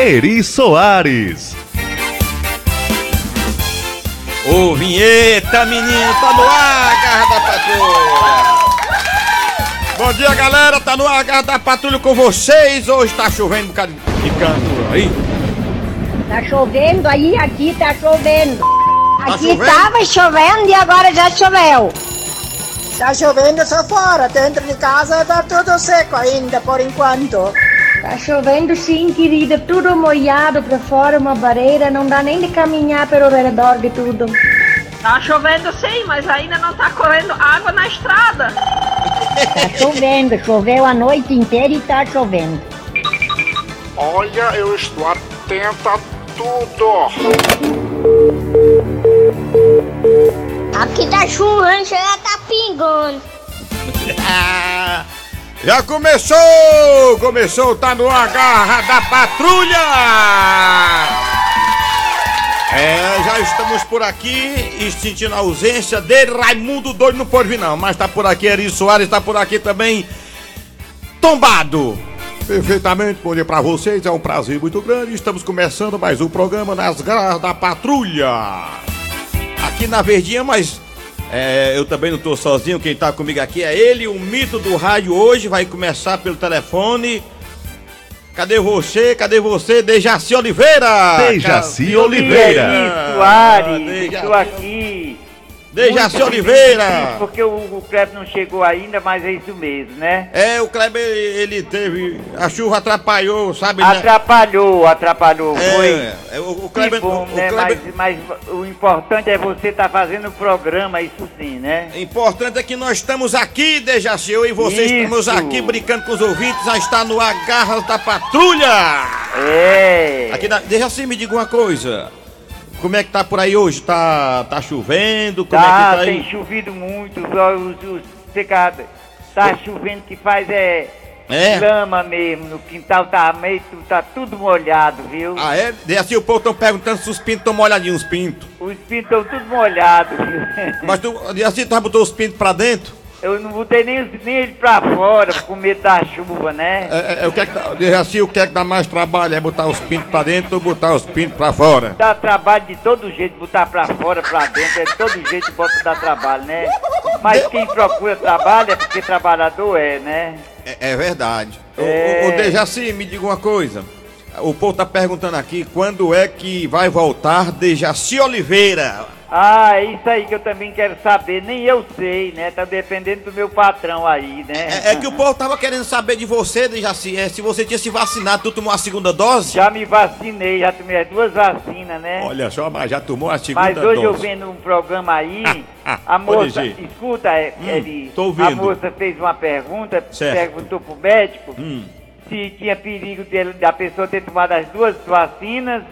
Eri Soares. Ô, vinheta, menino, tá no ar, Garra da Patrulha. Bom dia, galera, tá no ar, Garra da Patrulha com vocês. Hoje tá chovendo um bocado de canto aí. Tá chovendo aí, aqui tá chovendo. Aqui chovendo? tava chovendo e agora já choveu. Tá chovendo só fora, dentro de casa tá tudo seco ainda por enquanto. Tá chovendo sim, querida, tudo molhado pra fora, uma barreira, não dá nem de caminhar pelo redor de tudo. Tá chovendo sim, mas ainda não tá correndo água na estrada. Tá chovendo, choveu a noite inteira e tá chovendo. Olha, eu estou atenta a tudo. Aqui tá chovendo, já tá pingando. Já começou! Começou, tá no ar, Garra da Patrulha! É, já estamos por aqui e sentindo a ausência dele, Raimundo doido não pode vir não, mas tá por aqui, Eri Soares tá por aqui também, tombado! Perfeitamente, bom dia pra vocês, é um prazer muito grande, estamos começando mais um programa nas Garras da Patrulha! Aqui na Verdinha, mas é, eu também não tô sozinho, quem tá comigo aqui é ele, o mito do rádio hoje, vai começar pelo telefone. Cadê você? Cadê você? Dejaci Oliveira! Dejaci Oliveira. Soares, Dejaci. estou aqui. Dejaci Oliveira! Porque o, o Kleber não chegou ainda, mas é isso mesmo, né? É, o Kleber, ele teve. A chuva atrapalhou, sabe? né? Atrapalhou, atrapalhou. Foi. É, é, o, o Kleber. bom, o né? Kleber- Mas, mas o importante é você estar fazendo o programa, isso sim, né? Importante é que nós estamos aqui, Dejaci, eu e você Isso. estamos aqui brincando com os ouvintes, já está no Agarras da Patrulha! É. Aqui na, Dejaci, me diga uma coisa. Como é que tá por aí hoje? Tá, tá chovendo? Como Tá, é que tá tem aí? chovido muito, os, os secado. Tá chovendo que faz é, É? lama mesmo, no quintal tá meio, tá tudo molhado, viu? Ah, é? Dejaci, o povo estão perguntando se os pintos estão molhadinhos, os pintos. Os pintos estão tudo molhados, viu? Mas tu, Dejaci, tu já botou os pintos pra dentro? Eu não botei nem, nem ele pra fora com medo da chuva, né? É, é, é, o que é que dá, Dejaci, o que é que dá mais trabalho? É botar os pintos pra dentro ou botar os pintos pra fora? Dá trabalho de todo jeito, botar pra fora, pra dentro, é de todo jeito bota dar trabalho, né? Mas quem procura trabalho é porque trabalhador é, né? É, é verdade. É. ô, ô, Dejaci, me diga uma coisa. O povo tá perguntando aqui quando é que vai voltar Dejaci Oliveira. Ah, é isso aí que eu também quero saber, nem eu sei, né? Tá dependendo do meu patrão aí, né? É, é que o povo tava querendo saber de você, Dejaci, é, se você tinha se vacinado, tu tomou a segunda dose? Já me vacinei, já tomei as duas vacinas, né? Olha só, mas já tomou a segunda Mas hoje eu dose. vendo um programa aí, Ah, a moça, escuta, é, Hum, ele, a moça fez uma pergunta, Certo. perguntou pro médico Hum. Se tinha perigo dele, da pessoa ter tomado as duas vacinas,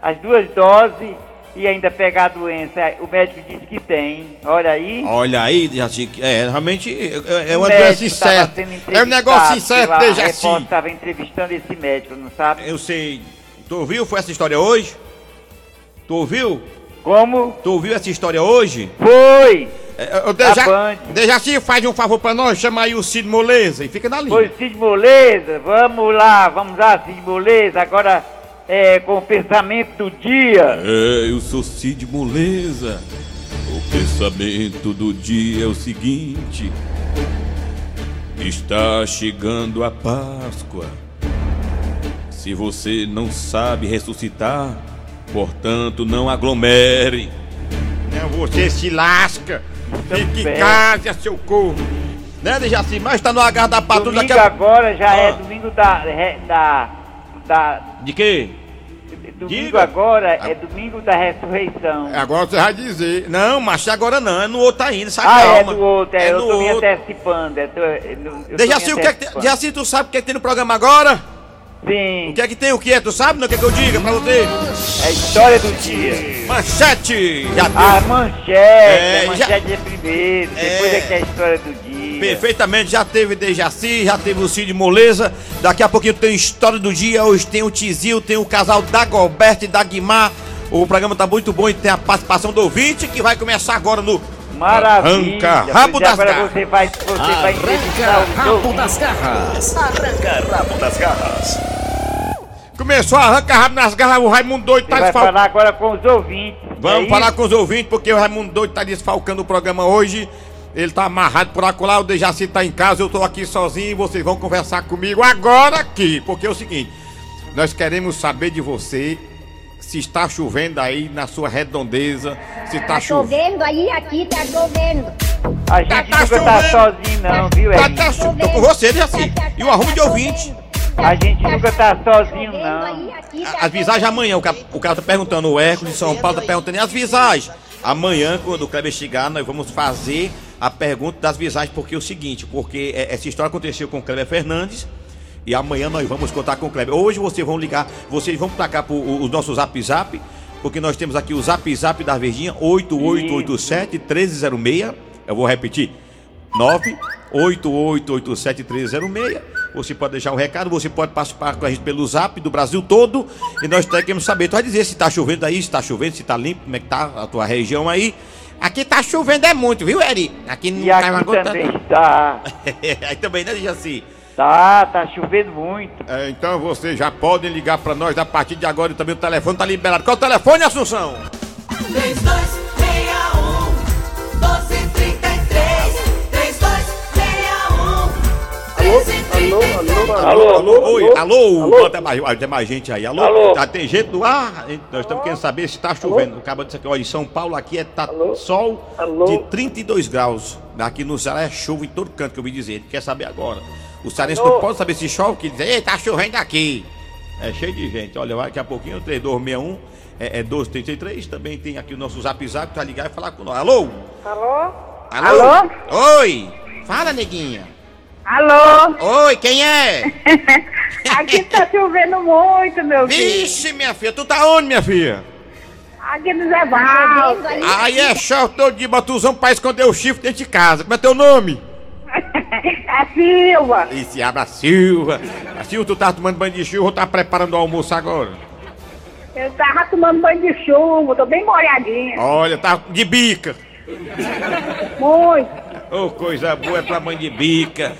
as duas doses e ainda pegar a doença. O médico disse que tem. Olha aí. Olha aí, Dejaci, é, realmente é, é O uma doença incerta. É um negócio incerto, A Dejaci. repórter estava entrevistando esse médico, não sabe? Eu sei. Tu ouviu? Foi essa história hoje? Tu ouviu? Como? Tu ouviu essa história hoje? Foi! É, Deja- A Band. Dejaci, faz um favor pra nós, chama aí o Cid Moleza e fica na linha. Foi Cid Moleza, vamos lá, vamos lá, Cid Moleza, agora é, com o pensamento do dia. É, eu sou Cid Moleza. O pensamento do dia é o seguinte: está chegando a Páscoa. Se você não sabe ressuscitar, portanto não aglomere. Não, você se lasca. Fique em casa, seu corpo. Né, Dejaci? Mas tá no agarro da patrulha Domingo a... agora já é Ah. domingo da, da, da De quê? domingo Diga. agora é domingo da ressurreição. Agora você vai dizer. Não, mas agora não, é no outro ainda, sabe? Ah, é calma. do outro, é, eu no tô me outro. antecipando. é, tô- eu tô me Dejaci, o que é que. Dejaci, tu sabe o que é que tem no programa agora? Sim, O que é que tem o que é? Tu sabe? Não quer que eu diga pra você? é a história do dia. Manchete! Já. A manchete, É, a já- manchete é primeiro, depois É. é que é a história do dia. Perfeitamente, já teve Dejaci, já teve o Cid Moleza. Daqui a pouquinho tem história do dia. Hoje tem o Tizil, tem o casal da Gilberto e da Guimar. O programa tá muito bom e tem a participação do ouvinte que vai começar agora no Maravilha. Arranca rabo é, das agora garras. você vai, você vai entrevistar os ouvintes. garras. Arranca rabo das garras. Começou a arrancar rabo nas garras, o Raimundo doido Você tá vai desfalcando. falar agora com os ouvintes. Vamos é falar com os ouvintes, porque o Raimundo doido tá desfalcando o programa hoje. Ele tá amarrado por acolá, o Dejaci tá em casa, eu tô aqui sozinho e vocês vão conversar comigo agora aqui. Porque é o seguinte, nós queremos saber de você se está chovendo aí na sua redondeza, se tá Tá chovendo. chovendo aí, aqui tá chovendo. A gente Tá- tá nunca tá chovendo. sozinho não, viu, Tá, Eri? tá chu- tô com você, Dejaci. E o arrumo de ouvinte. A gente nunca tá sozinho não. tá As visagens amanhã, o, ca- o cara tá perguntando, o Hércules de São Paulo tá perguntando, e as visagens? Amanhã, quando o Kleber chegar, nós vamos fazer a pergunta das visagens, porque é o seguinte, porque é, essa história aconteceu com o Kleber Fernandes, e amanhã nós vamos contar com o Kleber. Hoje vocês vão ligar, vocês vão pra cá pro o, o nosso zap zap, porque nós temos aqui o zap zap da Verdinha, 8887-1306, eu vou repetir, 988871306. Você pode deixar um recado, você pode participar com a gente pelo zap do Brasil todo. E nós queremos saber, tu vai dizer se tá chovendo aí, se tá chovendo, se tá limpo, como é que tá a tua região aí. Aqui tá chovendo é muito, viu, Eri? Aqui não E cai uma aqui gota. também tá. aí também, né, Jaci? Tá, tá chovendo muito. É, então vocês já podem ligar pra nós a partir de agora e também o telefone tá liberado. Qual o telefone, Assunção? 3261 1233 3261 Alô, alô, oi, alô, Bota mais, ah, tem mais gente aí, alô? Tá, tem gente no ar? Nós estamos querendo saber se tá chovendo. Acaba de que, olha, em São Paulo aqui é tá sol de 32 graus. Aqui no Ceará é chuva em todo canto, que eu ouvi dizer. Ele quer saber agora. O cearense não pode saber se chove, que diz, ei, tá chovendo aqui. É cheio de gente. Olha, vai daqui a pouquinho, 3261 é, é 1233. Também tem aqui o nosso zap zap, tá ligado e falar com nós. Alô? Alô? Alô? Alô? Oi! Fala, neguinha. Alô? Oi, quem é? Aqui tá chovendo muito, meu filho. Vixe, minha filha, tu tá onde, minha filha? Aqui no Zé Valdo. Aí é chave todo dia, batuzão pra esconder o chifre dentro de casa. Como é teu nome? É Silva. Esse abra Silva. A Silva, tu tá tomando banho de chuva ou tá preparando o almoço agora? Eu tava tomando banho de chuva, tô bem molhadinha. Olha, tá de bica. Muito. Ô, coisa boa é pra mãe de bica.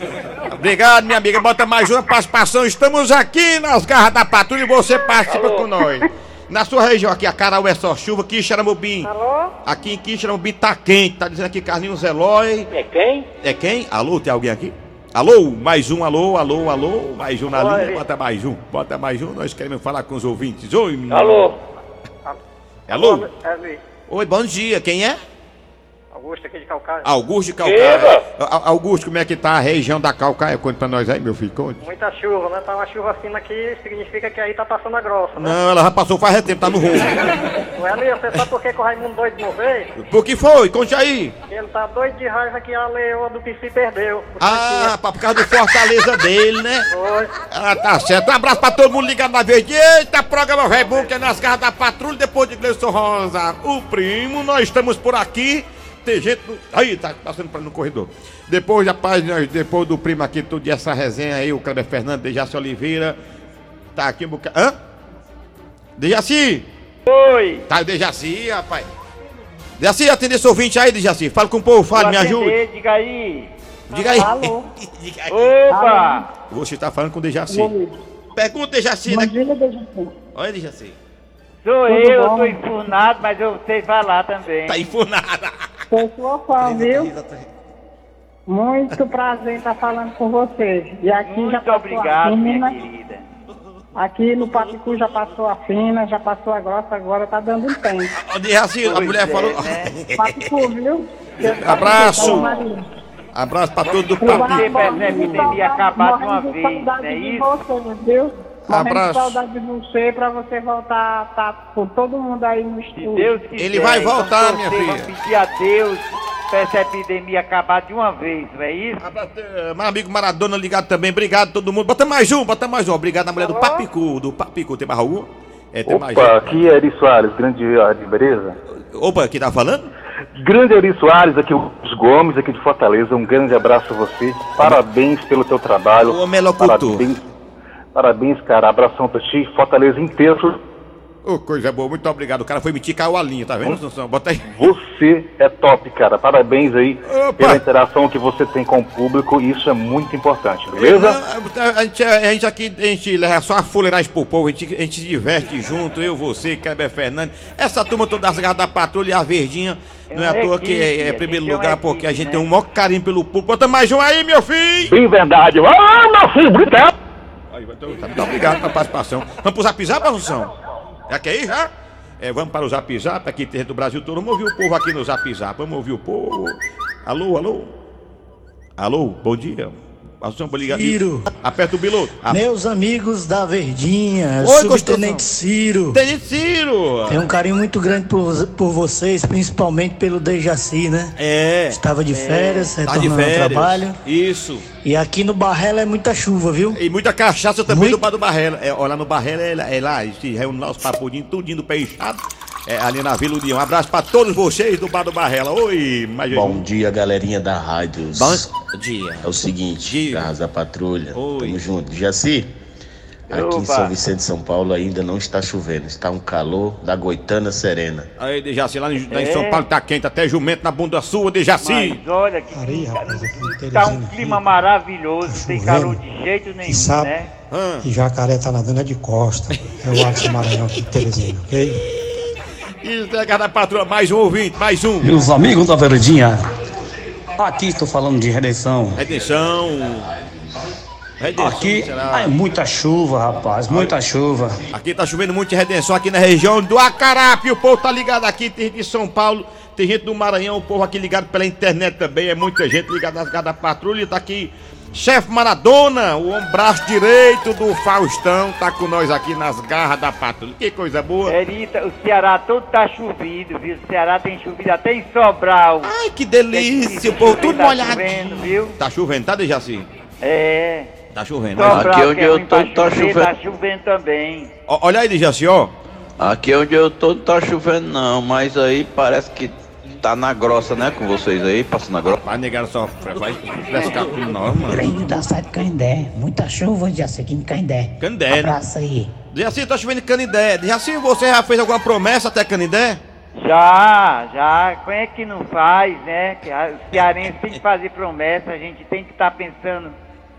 Obrigado, minha amiga. Bota mais uma participação. Estamos aqui nas garras da patrulha e você participa com nós. Na sua região aqui, a Carol é só chuva, Quixeramobim. Alô? Aqui em Quixeramobim tá quente. Tá dizendo aqui Carlinhos Eloy. É quem? É quem? Alô, tem alguém aqui? Alô, mais um, alô, alô, alô, mais um na Oi. linha, bota mais um, bota mais um, nós queremos falar com os ouvintes. Oi, menino. Alô? Alô? É Oi, bom dia, quem é? Augusto aqui de Calcaia. Augusto de Calcaia. Augusto, como é que tá a região da Calcaia? Conta pra nós aí, meu filho, conte. Muita chuva, né? Tá uma chuva acima aqui, significa que aí tá passando a grossa, né? Não, ela já passou faz tempo, tá no rolo. Ué, Lê, você sabe por que, que o Raimundo doido não veio? Por que foi? Conte aí. Ele tá doido de raiva que a leoa do PC perdeu. Ah, pá, por causa do Fortaleza dele, né? Foi. Ah, tá certo. Um abraço pra todo mundo ligado na verde. Eita, programa bom que é nas garras da patrulha depois de Gleison Rosa. O primo, nós estamos por aqui. Tem gente no... Aí, tá passando pra no corredor. Depois, rapaz, nós- depois do primo aqui, tudo e essa resenha aí, o Kleber Fernandes, Dejaci Oliveira. Tá aqui um bocado. Hã? Dejaci! Oi! Tá, o Dejaci, rapaz. Dejaci, atende esse ouvinte aí, Dejaci. Fala com o povo, fala, me ajude. Diga aí. Diga aí. Alô? Diga aí. Opa! Você tá falando com o Dejaci. Pergunta, Dejaci, né? Olha, Dejaci. Sou eu, eu tô enfurnado, mas eu sei falar também. Tá enfunada. Sou sua fã, viu? Muito prazer em estar falando com vocês. E aqui já Muito passou obrigado, a minha fina. querida. Aqui no Papicu já passou a fina, já passou a grossa, agora tá dando um tempo. Ó, Dejaci, a Pois mulher é, falou. né? Papicu, viu? Abraço. Maria. Abraço pra todo o Você papo. percebe a epidemia acabar de uma vez, não é de isso? você, Abraço. de saudade de você pra você voltar a tá com todo mundo aí no estúdio. Deus quiser, Ele vai voltar, minha Vamos filha. pedir a Deus pra essa epidemia acabar de uma vez, não é isso? Abraço, eh, Meu amigo Maradona ligado também. Obrigado todo mundo. Bota mais um, bota mais um. Obrigado a mulher do Papicu. Do Papicu. Tem mais algum? É, tem mais Opa, um. aqui é Eri Soares, grande Ari, beleza? Opa, quem tá falando? Grande Eri Soares, aqui os Gomes, aqui de Fortaleza, um grande abraço a você, parabéns pelo teu trabalho. Ô, Melocutor. Parabéns, parabéns, cara, abração pra ti, Fortaleza inteiro. Ô, coisa boa, muito obrigado. O cara foi me ticar a linha, tá vendo, Sansão? Bota aí. Você é top, cara. Parabéns aí Opa. pela interação que você tem com o público. Isso é muito importante, beleza? Não, A gente, a gente aqui, a gente leva só a fuleiragem pro povo, a gente, a gente se diverte junto, eu, você, Kleber Fernandes, essa turma toda das garras da patrulha e a verdinha. Não é à uma toa que é, é primeiro a gente é lugar, porque a gente né? tem um maior carinho pelo público. Bota mais um aí, meu filho! Bem verdade. Ah, meu filho, obrigado. Aí, Muito obrigado pela participação. Vamos pro Zap Zap, Assunção? Já quer ir, já? É, vamos para o Zap Zap, aqui do Brasil todo. Vamos ouvir o povo aqui no Zap Zap. Vamos ouvir o povo. Alô, alô? Alô, bom dia. Assunção, ligar. Ciro. Aperta o piloto. A... Meus amigos da Verdinha, Oi, Subtenente Ciro. Tenente Ciro! Tenho um carinho muito grande por, por vocês, principalmente pelo Dejaci, né? É. Estava de férias, Tá de retornando ao férias. trabalho. Isso. E aqui no Barrela é muita chuva, viu? E muita cachaça também Muito. do bar do Barrela. É, olha, no Barrela é, lá- é lá, se reúne lá os papudinhos, tudinho do pé inchado. É, ali na Vila União. Um abraço pra todos vocês do bar do Barrela. Oi, mais Bom dia, galerinha da rádio. Bom dia. É o seguinte, Dia. Carros da Patrulha. Oi. Tamo junto. Jaci, aqui em Opa. São Vicente, São Paulo, ainda não está chovendo. Está um calor da Goitana Serena. Aí, Dejaci, lá em, lá em É. São Paulo tá quente, até jumento na bunda sua, Dejaci. Mas olha que Aí, rapaz, aqui em tá um clima aqui, maravilhoso, tem chovendo. calor de jeito nenhum, sabe? né? Ah, E jacaré tá nadando é de costa. É o Alisson Maranhão aqui de Teresina, ok? Entrega da patrulha, mais um ouvinte, mais um. Meus amigos da Verdinha, aqui estou falando de redenção. Redenção. Redenção, Aqui será? é muita chuva, rapaz, muita chuva. Aqui tá chovendo muito de redenção aqui na região do Acarape. O povo tá ligado aqui, tem gente de São Paulo, tem gente do Maranhão, o povo aqui ligado pela internet também. É muita gente ligada nas garras da patrulha. Tá aqui chefe Maradona, o braço direito do Faustão, tá com nós aqui nas garras da patrulha. Que coisa boa. Erita, o Ceará todo tá chovido, viu? O Ceará tem chovido até em Sobral. Ai, que delícia, o povo tudo tá molhado. chovendo, viu? Tá chovendo, tá, Dejaci? É. Tá chovendo. Sobral, Aqui onde é eu ruim tô, tá chover, chovendo. Tá chovendo também. Ó, Olha aí, Dejaci, ó. Aqui onde eu tô não tá chovendo não, mas aí parece que tá na grossa, né, com vocês aí, passando na grossa. Vai negar só, vai frescar com nós, mano. Da cidade de Candé. Muita chuva, já sei aqui em Candé. Candé, né? Abraço aí. Dejaci, tá chovendo em Canidé. Dejaci, você já fez alguma promessa até Canidé? Já, já. Como é que não faz, né? Que a- Os cearenses têm que fazer promessa, a gente tem que estar pensando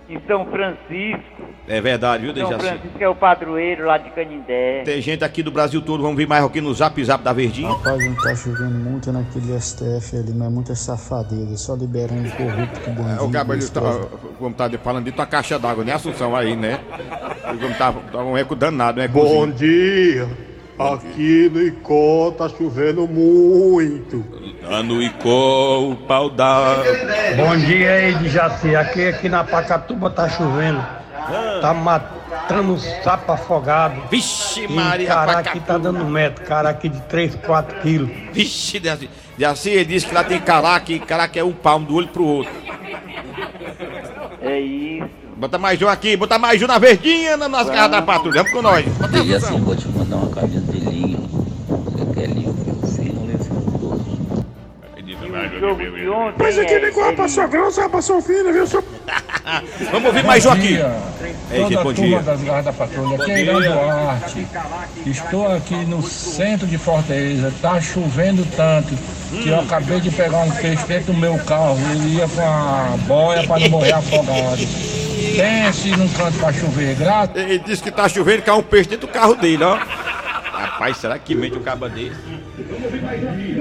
em São Francisco. É verdade, viu, São Dejaci? Francisco é o padroeiro lá de Canindé. Tem gente aqui do Brasil todo, vamos ver mais aqui no Zap Zap da Verdinha. Rapaz, não tá chovendo muito naquele STF ali, mas muita safadeza, só liberando corrupto com bandido. É, o Gabriel tá, como tá falando de tua caixa d'água, né, Assunção aí, né? Como tá, tá um eco danado, né? Bom dia. Aqui no Icó tá chovendo muito. Lá no Icó, o pau dá. Bom dia aí, de Jaci. Aqui, aqui na Pacatuba tá chovendo. Tá matando um sapo afogado. Vixe, E Maria, cara Pacatuba. aqui tá dando metro. Cara aqui de 3, 4 quilos. Vixe, Dejaci. Dejaci, ele disse que lá tem caraca e caraca é um palmo do olho pro outro. É isso. Bota mais um aqui, bota mais um na Verdinha, na- nas garras da patrulha. Vamos com nós. Bota Mas aqui nem com passou grossa, passou fina, viu? Só... Vamos ouvir mais um aqui. Ei, gente, a bom dia. das garras da patrulha, aqui é Irã Duarte. Estou aqui no centro de Fortaleza. Tá chovendo tanto que eu acabei de pegar um peixe dentro do meu carro. Ele ia com a boia para não morrer afogado. Pense num canto para chover, graças. Ele disse que tá chovendo, caiu um peixe dentro do carro dele, ó. Rapaz, será que mente um caba desse?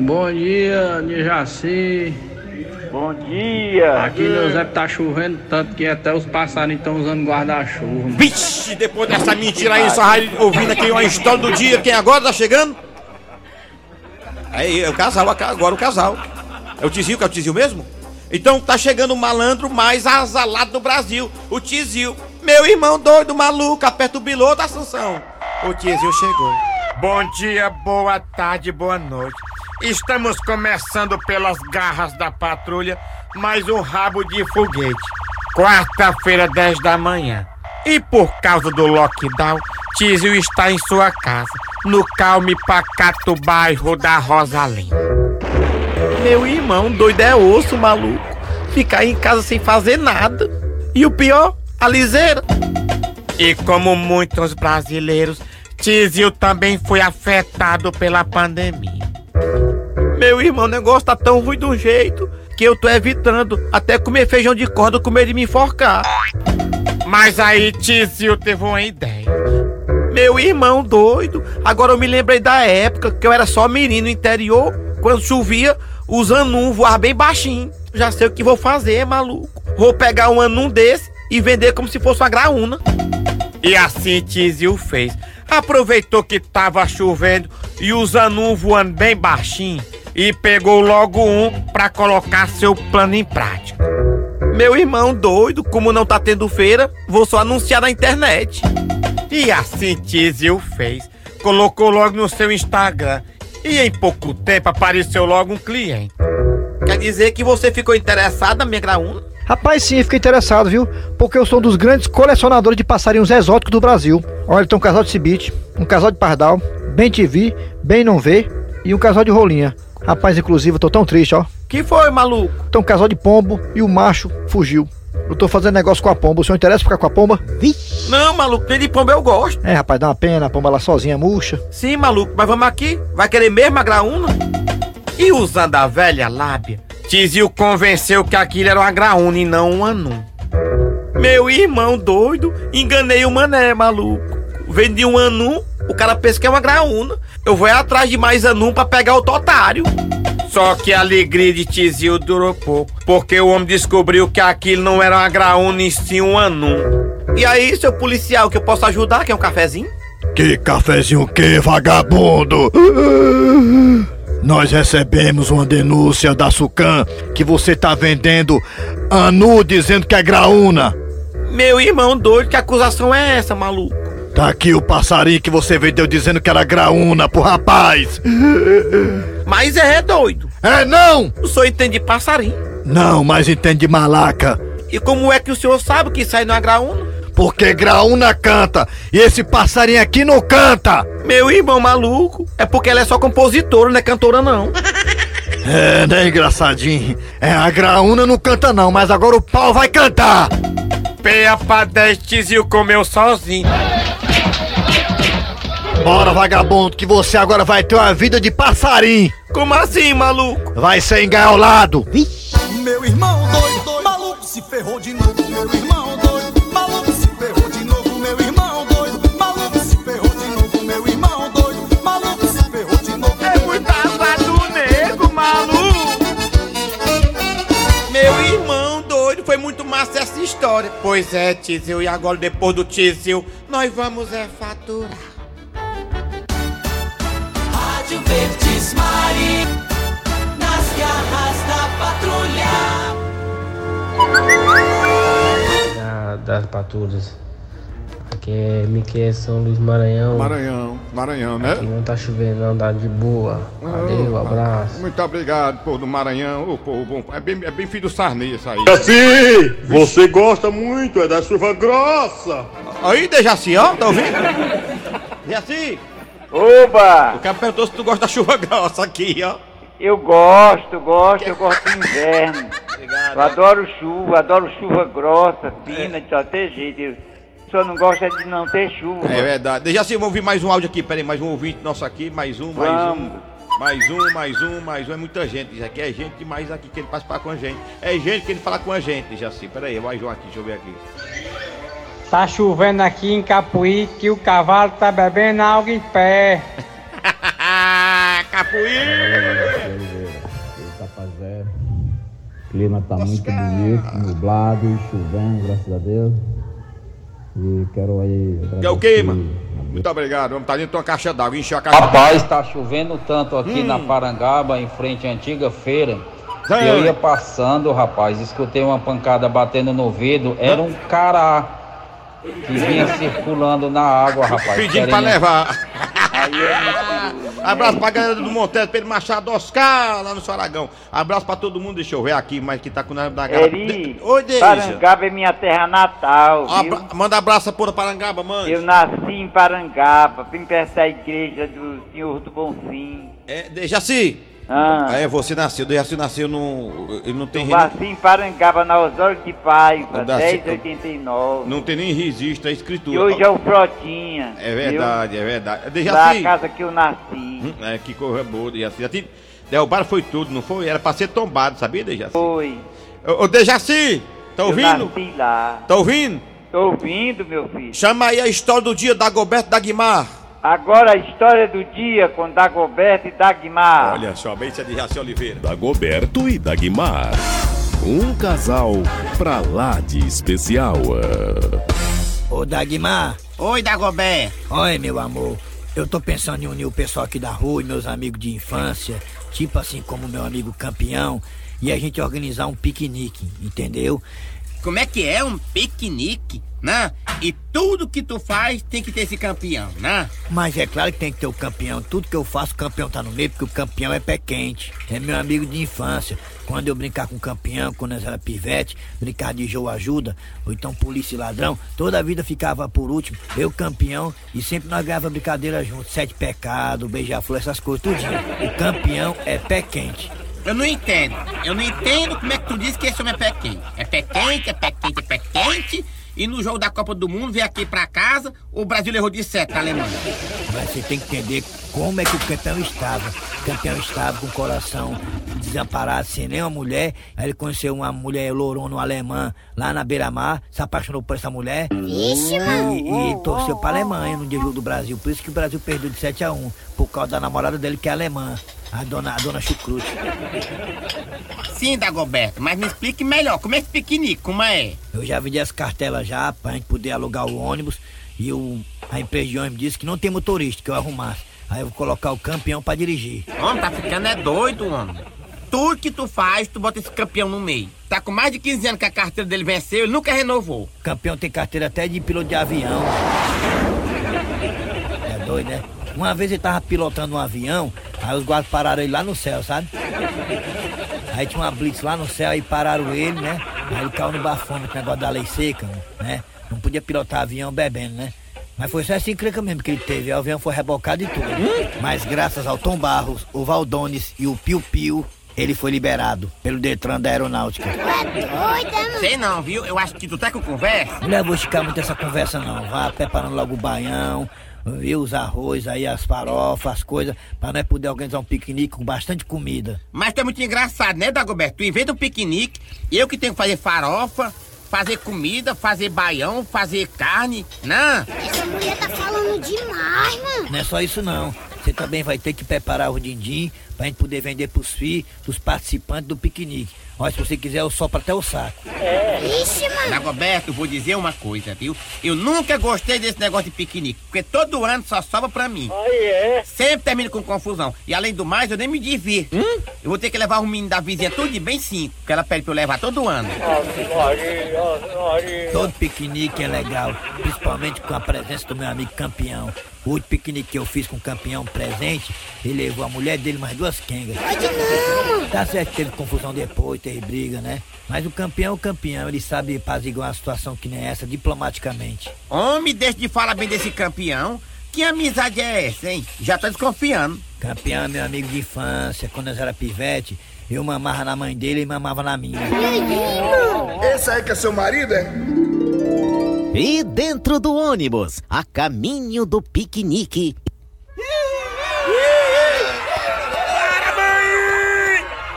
Bom dia, Nijaci. Bom dia. Aqui no Zé tá chovendo tanto que até os passarinhos estão usando guarda-chuva. Vixe, depois dessa mentira aí, só vai ouvindo aqui uma história do dia. Quem agora tá chegando? Aí, é o casal, agora o casal. É o Tizil, que é o Tizil mesmo? Então tá chegando o malandro mais azalado do Brasil, o Tizil. Meu irmão doido, maluco, aperta o bilô da Assunção. O Tizil chegou. Bom dia, boa tarde, boa noite. Estamos começando pelas garras da patrulha, mais um rabo de foguete. Quarta-feira, 10 da manhã. E por causa do lockdown, Tizio está em sua casa, no calme pacato bairro da Rosalinda. Meu irmão doido é osso, maluco. Ficar em casa sem fazer nada. E o pior, a liseira. E como muitos brasileiros, Tizio também foi afetado pela pandemia. Meu irmão, o negócio tá tão ruim de um jeito que eu tô evitando até comer feijão de corda com medo de me enforcar. Mas aí Tizio teve uma ideia. Meu irmão doido, agora eu me lembrei da época que eu era só menino no interior, quando chovia, os anum voavam bem baixinho. Já sei o que vou fazer, maluco. Vou pegar um anum desse e vender como se fosse uma graúna. E assim Tizio fez. Aproveitou que tava chovendo e os anum voando bem baixinho e pegou logo um pra colocar seu plano em prática. Meu irmão doido, como não tá tendo feira, vou só anunciar na internet. E assim Tizio fez. Colocou logo no seu Instagram. E em pouco tempo apareceu logo um cliente. Quer dizer que você ficou interessado na minha graúna? Rapaz, sim, fiquei interessado, viu? Porque eu sou um dos grandes colecionadores de passarinhos exóticos do Brasil. Olha, tem um casal de cibite, um casal de pardal, bem TV, bem não vê e um casal de rolinha. Rapaz, inclusive, eu tô tão triste, ó. Que foi, maluco? Tem um casal de pombo e o macho fugiu. Eu tô fazendo negócio com a pomba. O senhor interessa ficar com a pomba? Vixe. Não, maluco, nem de pomba eu gosto. É, rapaz, dá uma pena, a pomba lá sozinha murcha. Sim, maluco, mas vamos aqui. Vai querer mesmo a graúna? E usando a velha lábia, Tizio convenceu que aquilo era uma graúna e não um anum. Meu irmão doido, enganei o mané, maluco. Vendi um anum, o cara pensa que é uma graúna. Eu vou atrás de mais anum pra pegar o totário. Só que a alegria de Tizio durou pouco, porque o homem descobriu que aquilo não era uma graúna e sim um anum. E aí, seu policial, que eu posso ajudar? Quer um cafezinho? Que cafezinho que, vagabundo? Nós recebemos uma denúncia da Sucan que você tá vendendo anu dizendo que é graúna. Meu irmão doido, que acusação é essa, maluco? Tá aqui o passarinho que você vendeu dizendo que era graúna pro rapaz. Mas é doido. É não! O senhor entende de passarinho. Não, mas entende de malaca. E como é que o senhor sabe que isso aí não é graúna? Porque graúna canta e esse passarinho aqui não canta. Meu irmão maluco, é porque ela é só compositora, não é cantora não. É, né, engraçadinho? É, a graúna não canta não, mas agora o pau vai cantar. Peia pra 10 Tizio comeu sozinho. Bora, vagabundo, que você agora vai ter uma vida de passarinho. Como assim, maluco? Vai ser engaiolado. Meu irmão doido, maluco se ferrou de novo. Meu irmão doido, maluco se ferrou de novo. Meu irmão doido, maluco se ferrou de novo. Meu irmão doido, maluco se ferrou de novo. É muita água do nego, maluco. Meu irmão doido, foi muito massa essa história. Pois é, Tizio, e agora depois do Tizio, nós vamos é faturar. Verdes Mari, nas garras da patrulha. da- das patrulhas. Aqui é Miquel São Luís Maranhão. Maranhão, Maranhão, né? Aqui não tá chovendo, não, tá de boa. Valeu, Opa. abraço. Muito obrigado, povo do Maranhão. Ô, povo bom. É bem, é bem filho do Sarney isso aí. Assim, você gosta muito, é da chuva grossa. Aí, Dejaci, ó, tá ouvindo? Dejaci, Oba! o cara perguntou se tu gosta da chuva grossa aqui, ó. Eu gosto, gosto, eu gosto do inverno. eu adoro chuva, adoro chuva grossa, fina, de até jeito. Eu só não gosto é de não ter chuva. É verdade. Dejaci, vamos ouvir mais um áudio aqui. Pera aí, mais um ouvinte nosso aqui. Mais um, mais um. Vamos. Mais um, mais um, mais um. É muita gente. Isso aqui é gente demais aqui que ele participar com a gente. É gente que ele fala com a gente, Dejaci. Pera aí, mais um aqui, deixa eu ver aqui. Tá chovendo aqui em Capuí que o cavalo tá bebendo água em pé. Capuí! Tapazé. O clima tá muito bonito, nublado, chovendo, graças a Deus. E quero aí. Que é o quê, agradecer- mano? Muito obrigado. Vamos estar dentro de uma caixa d'água. Encher a caixa Rapaz, tá chovendo tanto aqui Hum. na Parangaba, em frente à antiga feira. Sim. que Eu ia passando, rapaz, escutei uma pancada batendo no vidro. Era um cará que vinha circulando na água, rapaz. Pedindo pra levar. Abraço pra galera do Monteiro, Pedro Machado, Oscar, lá no Saragão. Abraço pra todo mundo, deixa eu ver aqui, mas que tá com o da galera. Eri, Oi. Parangaba é minha terra natal, viu? Abra- Manda abraço pra Parangaba, mãe. Eu nasci em Parangaba, bem perto da igreja do Senhor do Bonfim. É, Dejaci, Ah. Aí você nasceu, Dejaci nasceu no. Ele não tem No Vacim Parangaba, na Osório de Paiva, Não dá certo. 1089. Não tem nem registro, é escritura. E hoje é o Frotinha. É verdade, é verdade. Viu? Dejaci. Lá a casa que eu nasci. Hum, É, que coisa boa, Dejaci. Te derrubaram foi tudo, não foi? Era pra ser tombado, sabia, Dejaci? Foi. Ô, ô Dejaci, tá Eu ouvindo? nasci lá. Tá ouvindo? Tô ouvindo, meu filho. Chama aí a história do dia da Goberto Dagmar. Agora a história do dia com Dagoberto e Dagmar. Olha só, bem de Dejaci Oliveira. Dagoberto e Dagmar. Um casal pra lá de especial. Ô Dagmar. Oi, Dagoberto. Oi, meu amor. Eu tô pensando em unir o pessoal aqui da rua e meus amigos de infância, tipo assim como meu amigo campeão, e a gente organizar um piquenique, entendeu? Como é que é um piquenique, né? E tudo que tu faz tem que ter esse campeão, né? Mas é claro que tem que ter o campeão. Tudo que eu faço, o campeão tá no meio, porque o campeão é pé quente. É meu amigo de infância. Quando eu brincar com o campeão, quando nós era pivete, brincar de jogo ajuda, ou então polícia e ladrão, toda a vida ficava por último. Eu campeão, e sempre nós ganhava brincadeira junto. Sete pecados, beija-flor, essas coisas, tudinho. O campeão é pé quente. Eu não entendo. Eu não entendo como é que tu diz que esse homem é pé quente. É pé quente, é pé quente, é pé quente. E no jogo da Copa do Mundo, veio aqui pra casa, o Brasil errou de sete na Alemanha. Mas você tem que entender como é que o campeão estava. O campeão estava com o coração desamparado, sem nenhuma mulher. Aí ele conheceu uma mulher lourona alemã lá na beira-mar, se apaixonou por essa mulher. Vixe, e, mano. e torceu pra Alemanha no dia jogo do Brasil. Por isso que o Brasil perdeu de 7 a 1 por causa da namorada dele que é alemã. A dona, a dona Chucrute. Sim, Dagoberto, mas me explique melhor, como é esse piquenique, como é? Eu já vendi as cartelas já pra gente poder alugar o ônibus. E o, a empresa de ônibus disse que não tem motorista, que eu arrumasse. Aí eu vou colocar o campeão pra dirigir. Homem, tá ficando é doido, homem. Tudo que tu faz, tu bota esse campeão no meio. Tá com mais de 15 anos que a carteira dele venceu, ele nunca renovou. O campeão tem carteira até de piloto de avião. É doido, né? Uma vez ele tava pilotando um avião, aí os guardas pararam ele lá no céu, sabe? Aí tinha uma blitz lá no céu, aí pararam ele, né? Aí ele caiu no bafômetro, negócio da lei seca, né? Não podia pilotar avião bebendo, né? Mas foi só assim encrenca mesmo que ele teve. O avião foi rebocado e tudo. Mas graças ao Tom Barros, o Valdones e o Piu Piu, ele foi liberado pelo Detran da Aeronáutica. Sei não, viu? Eu acho que tu tá com conversa. Não vou esticar muito essa conversa não. Vá preparando logo o baião, viu? Os arroz aí, as farofas, as coisas, pra nós poder organizar um piquenique com bastante comida. Mas é muito engraçado, né, Dagoberto? Tu inventa um piquenique, eu que tenho que fazer farofa, fazer comida, fazer baião, fazer carne, né? Essa mulher tá falando demais, mano. Não é só isso não. Você também vai ter que preparar o din-din pra gente poder vender pros filhos dos participantes do piquenique. Olha, se você quiser, eu sopro até o saco. Vixe, mano. Dagoberto, eu vou dizer uma coisa, viu? Eu nunca gostei desse negócio de piquenique, porque todo ano só sobra pra mim. Aí é. Sempre termino com confusão. E além do mais, eu nem me divirto. Hum? Eu vou ter que levar o menino da vizinha tudo de bem cinco, porque ela pede pra eu levar todo ano. Maria, Maria. Todo piquenique é legal, principalmente com a presença do meu amigo campeão. O último piquenique que eu fiz com o campeão presente, ele levou a mulher dele mais duas quengas. Tá certo que teve confusão depois, teve briga, né? Mas o campeão é o campeão, ele sabe apaziguar uma situação que nem essa diplomaticamente. Homem, deixa de falar bem desse campeão. Que amizade é essa, hein? Já tô desconfiando. Campeão é meu amigo de infância, quando nós era pivete, eu mamava na mãe dele e mamava na minha. Esse aí que é seu marido, é? E dentro do ônibus, a caminho do piquenique.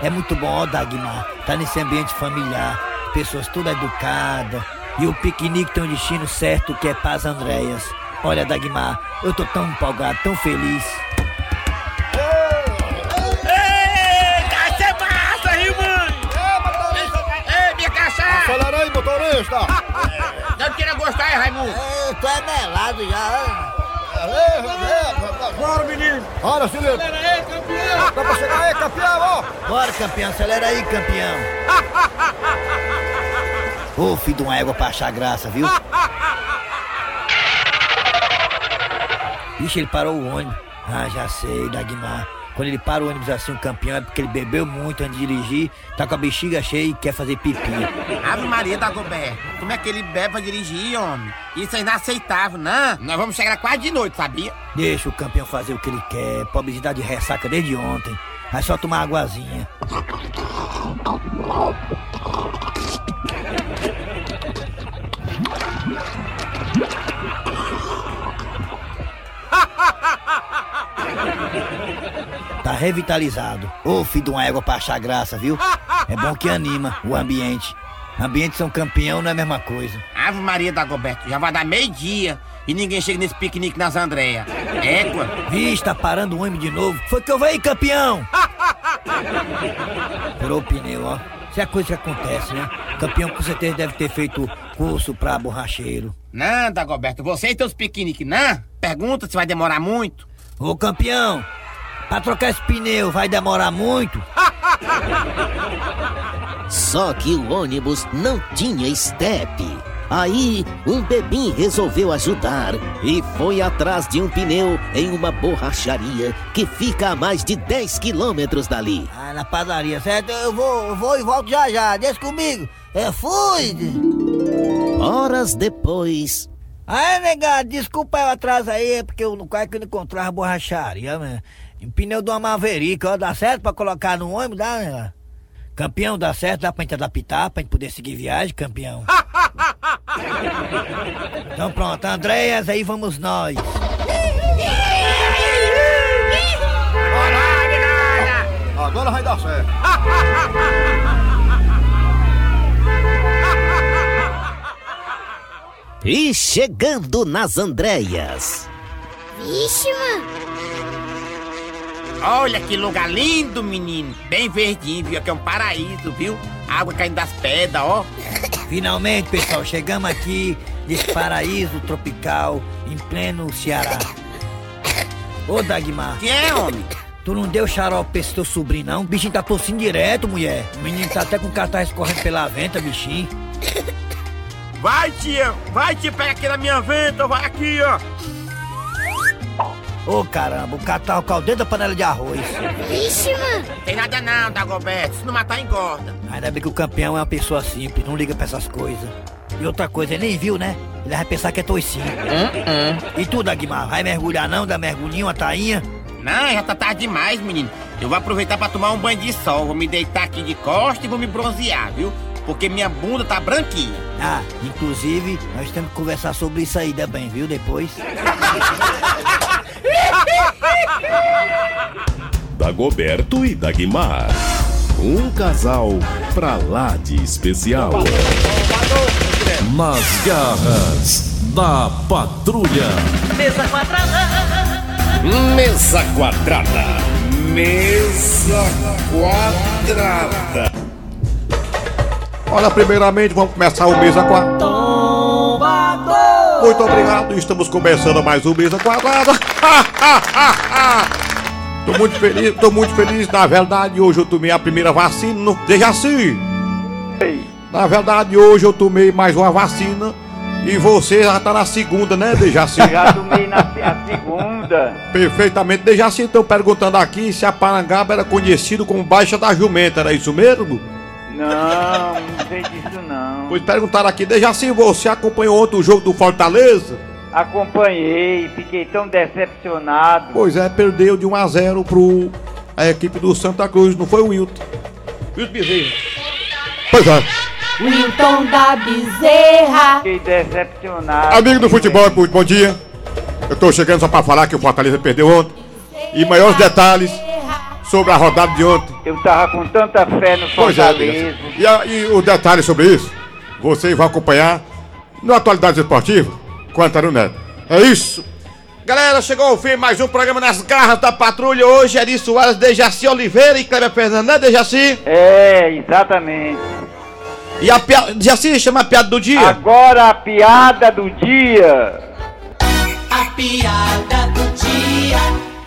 É muito bom, ó, Dagmar, tá nesse ambiente familiar, pessoas toda educadas, e o piquenique tem um destino certo que é Paz Andréas. Olha, Dagmar, eu tô tão empolgado, tão feliz. É! Acelera aí, motorista! Não queira gostar, hein, Raimundo? tu é melado já. Bora, menino! Olha, Felipe! Acelera aí, campeão! Dá pra chegar aí, campeão, ó! Bora, campeão, acelera aí, campeão. Ô, filho de uma égua pra achar graça, viu? Ixi, ele parou o ônibus. Ah, já sei, Dagmar. Quando ele para o ônibus assim, o campeão, é porque ele bebeu muito antes de dirigir, tá com a bexiga cheia e quer fazer pipi. Ave Maria Dagoberto, como é que ele bebe pra dirigir, homem? Isso é inaceitável, não? Nós vamos chegar quase de noite, sabia? Deixa o campeão fazer o que ele quer. Pobrezinho tá de ressaca desde ontem. É só tomar águazinha. Tá revitalizado. Ô, filho de uma égua pra achar graça, viu? É bom que anima o ambiente. Ambiente são campeão não é a mesma coisa. Ave Maria da Goberto, já vai dar meio-dia e ninguém chega nesse piquenique nas Andréia. Égua. Vixe, tá parando o ônibus de novo. Foi que eu veio, campeão! Furou o pneu, ó. Isso é a coisa que acontece, né? Campeão com certeza deve ter feito curso pra borracheiro. Não, Dagoberto, você e teus piqueniques, não? Pergunta se vai demorar muito. Ô campeão, pra trocar esse pneu vai demorar muito? Só que o ônibus não tinha step. Aí, um bebim resolveu ajudar e foi atrás de um pneu em uma borracharia que fica a mais de 10 quilômetros dali. Ah, na padaria, certo? Eu vou, eu vou e volto já já. Deixa comigo. Eu fui! Horas depois, Ah, negado, desculpa o atraso aí, é porque eu não quase que eu não encontrava a borracharia, né? Um pneu de uma Maverick, ó, dá certo pra colocar no ônibus, dá, né? Campeão, dá certo, dá pra gente adaptar, pra gente poder seguir viagem, campeão. então pronto, Andréas, aí vamos nós. Agora vai dar certo. e chegando nas Andréias. Vixe, mano. Olha que lugar lindo, menino. Bem verdinho, viu? Aqui é um paraíso, viu? Água caindo das pedras, ó. Finalmente, pessoal, chegamos aqui nesse paraíso tropical em pleno Ceará. Ô, Dagmar. Que é, homem? Tu não deu xarope pra esse teu sobrinho, não? O bichinho tá tossindo direto, mulher. O menino tá até com o catarro escorrendo pela venta, bichinho. Vai, tia! Vai, tia, pega aqui na minha venta, vai aqui, ó! Ô, caramba, o catarro caiu dentro da panela de arroz. Vixe, mano. Tem nada não, Dagoberto. Se não matar, engorda. Ainda bem que o campeão é uma pessoa simples, não liga pra essas coisas. E outra coisa, ele nem viu, né? Ele vai pensar que é toicinho. E tu, Dagmar, vai mergulhar não? Dá mergulhinho, uma tainha? Não, já tá tarde demais, menino. Eu vou aproveitar pra tomar um banho de sol. Vou me deitar aqui de costa e vou me bronzear, viu? Porque minha bunda tá branquinha. Ah, inclusive, nós temos que conversar sobre isso aí também, viu? Depois. Dagoberto e Dagmar. Um casal pra lá de especial. Nas garras da patrulha. Mesa quadrada. Mesa quadrada. Mesa quadrada. Olha, primeiramente vamos começar o Mesa Quadrada. Muito obrigado, estamos começando mais um Mesa Quadrada. tô muito feliz, tô muito feliz. Na verdade, hoje eu tomei a primeira vacina no Dejaci. Na verdade, hoje eu tomei mais uma vacina. E você já tá na segunda, né, Dejaci? Já tomei na segunda. Perfeitamente. Dejaci, estão perguntando aqui se a Parangaba era conhecido como Baixa da Jumenta, era isso mesmo? Não, não sei disso não. Pois perguntaram aqui, Dejaci, você acompanhou ontem o jogo do Fortaleza? Acompanhei, fiquei tão decepcionado. Pois é, perdeu de 1 a 0 pro a equipe do Santa Cruz, não foi o Wilton. Wilton Bezerra. Pois é. Wilton da Bezerra. Fiquei decepcionado. Amigo do futebol, muito bom dia. Eu tô chegando só pra falar que o Fortaleza perdeu ontem. E maiores detalhes sobre a rodada de ontem. Eu tava com tanta fé no é, Fortaleza. Dejaci. e, a- e o detalhe sobre isso, vocês vão acompanhar no Atualidades Esportivas com Antônio Neto. É isso. Galera, chegou ao fim mais um programa nas garras da patrulha. Hoje, Eri Soares, Dejaci Oliveira e Kleber Fernandes, né, Dejaci? É, exatamente. E a piada. Dejaci, chama a piada do dia. Agora a piada do dia. A piada do dia.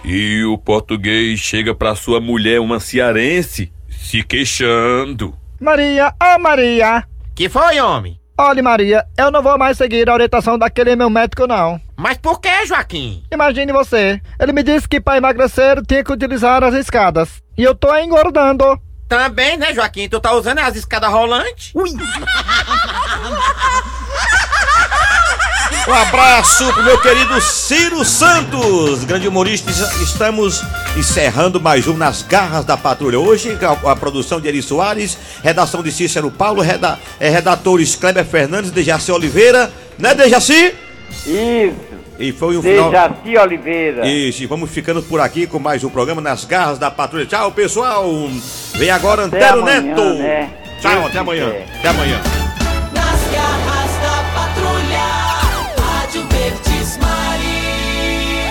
E o português chega pra sua mulher, uma cearense, se queixando. Maria, ô Maria! Que foi, homem? Olha, Maria, eu não vou mais seguir a orientação daquele meu médico, não. Mas por que, Joaquim? Imagine você. Ele me disse que para emagrecer tinha que utilizar as escadas. E eu tô engordando. Também, né, Joaquim? Tu tá usando as escadas rolantes? Ui! Um abraço pro meu querido Ciro Santos, grande humorista. Estamos encerrando mais um Nas Garras da Patrulha. Hoje, a, a produção de Eri Soares, redação de Cícero Paulo, reda, é, redatores Kleber Fernandes, Dejaci Oliveira, né, Dejaci? Isso. E foi um final. Dejaci Oliveira. Isso, e vamos ficando por aqui com mais um programa Nas Garras da Patrulha. Tchau, pessoal. Vem agora Até Antero amanhã, Neto. né? Tchau, até amanhã. quiser. Até amanhã.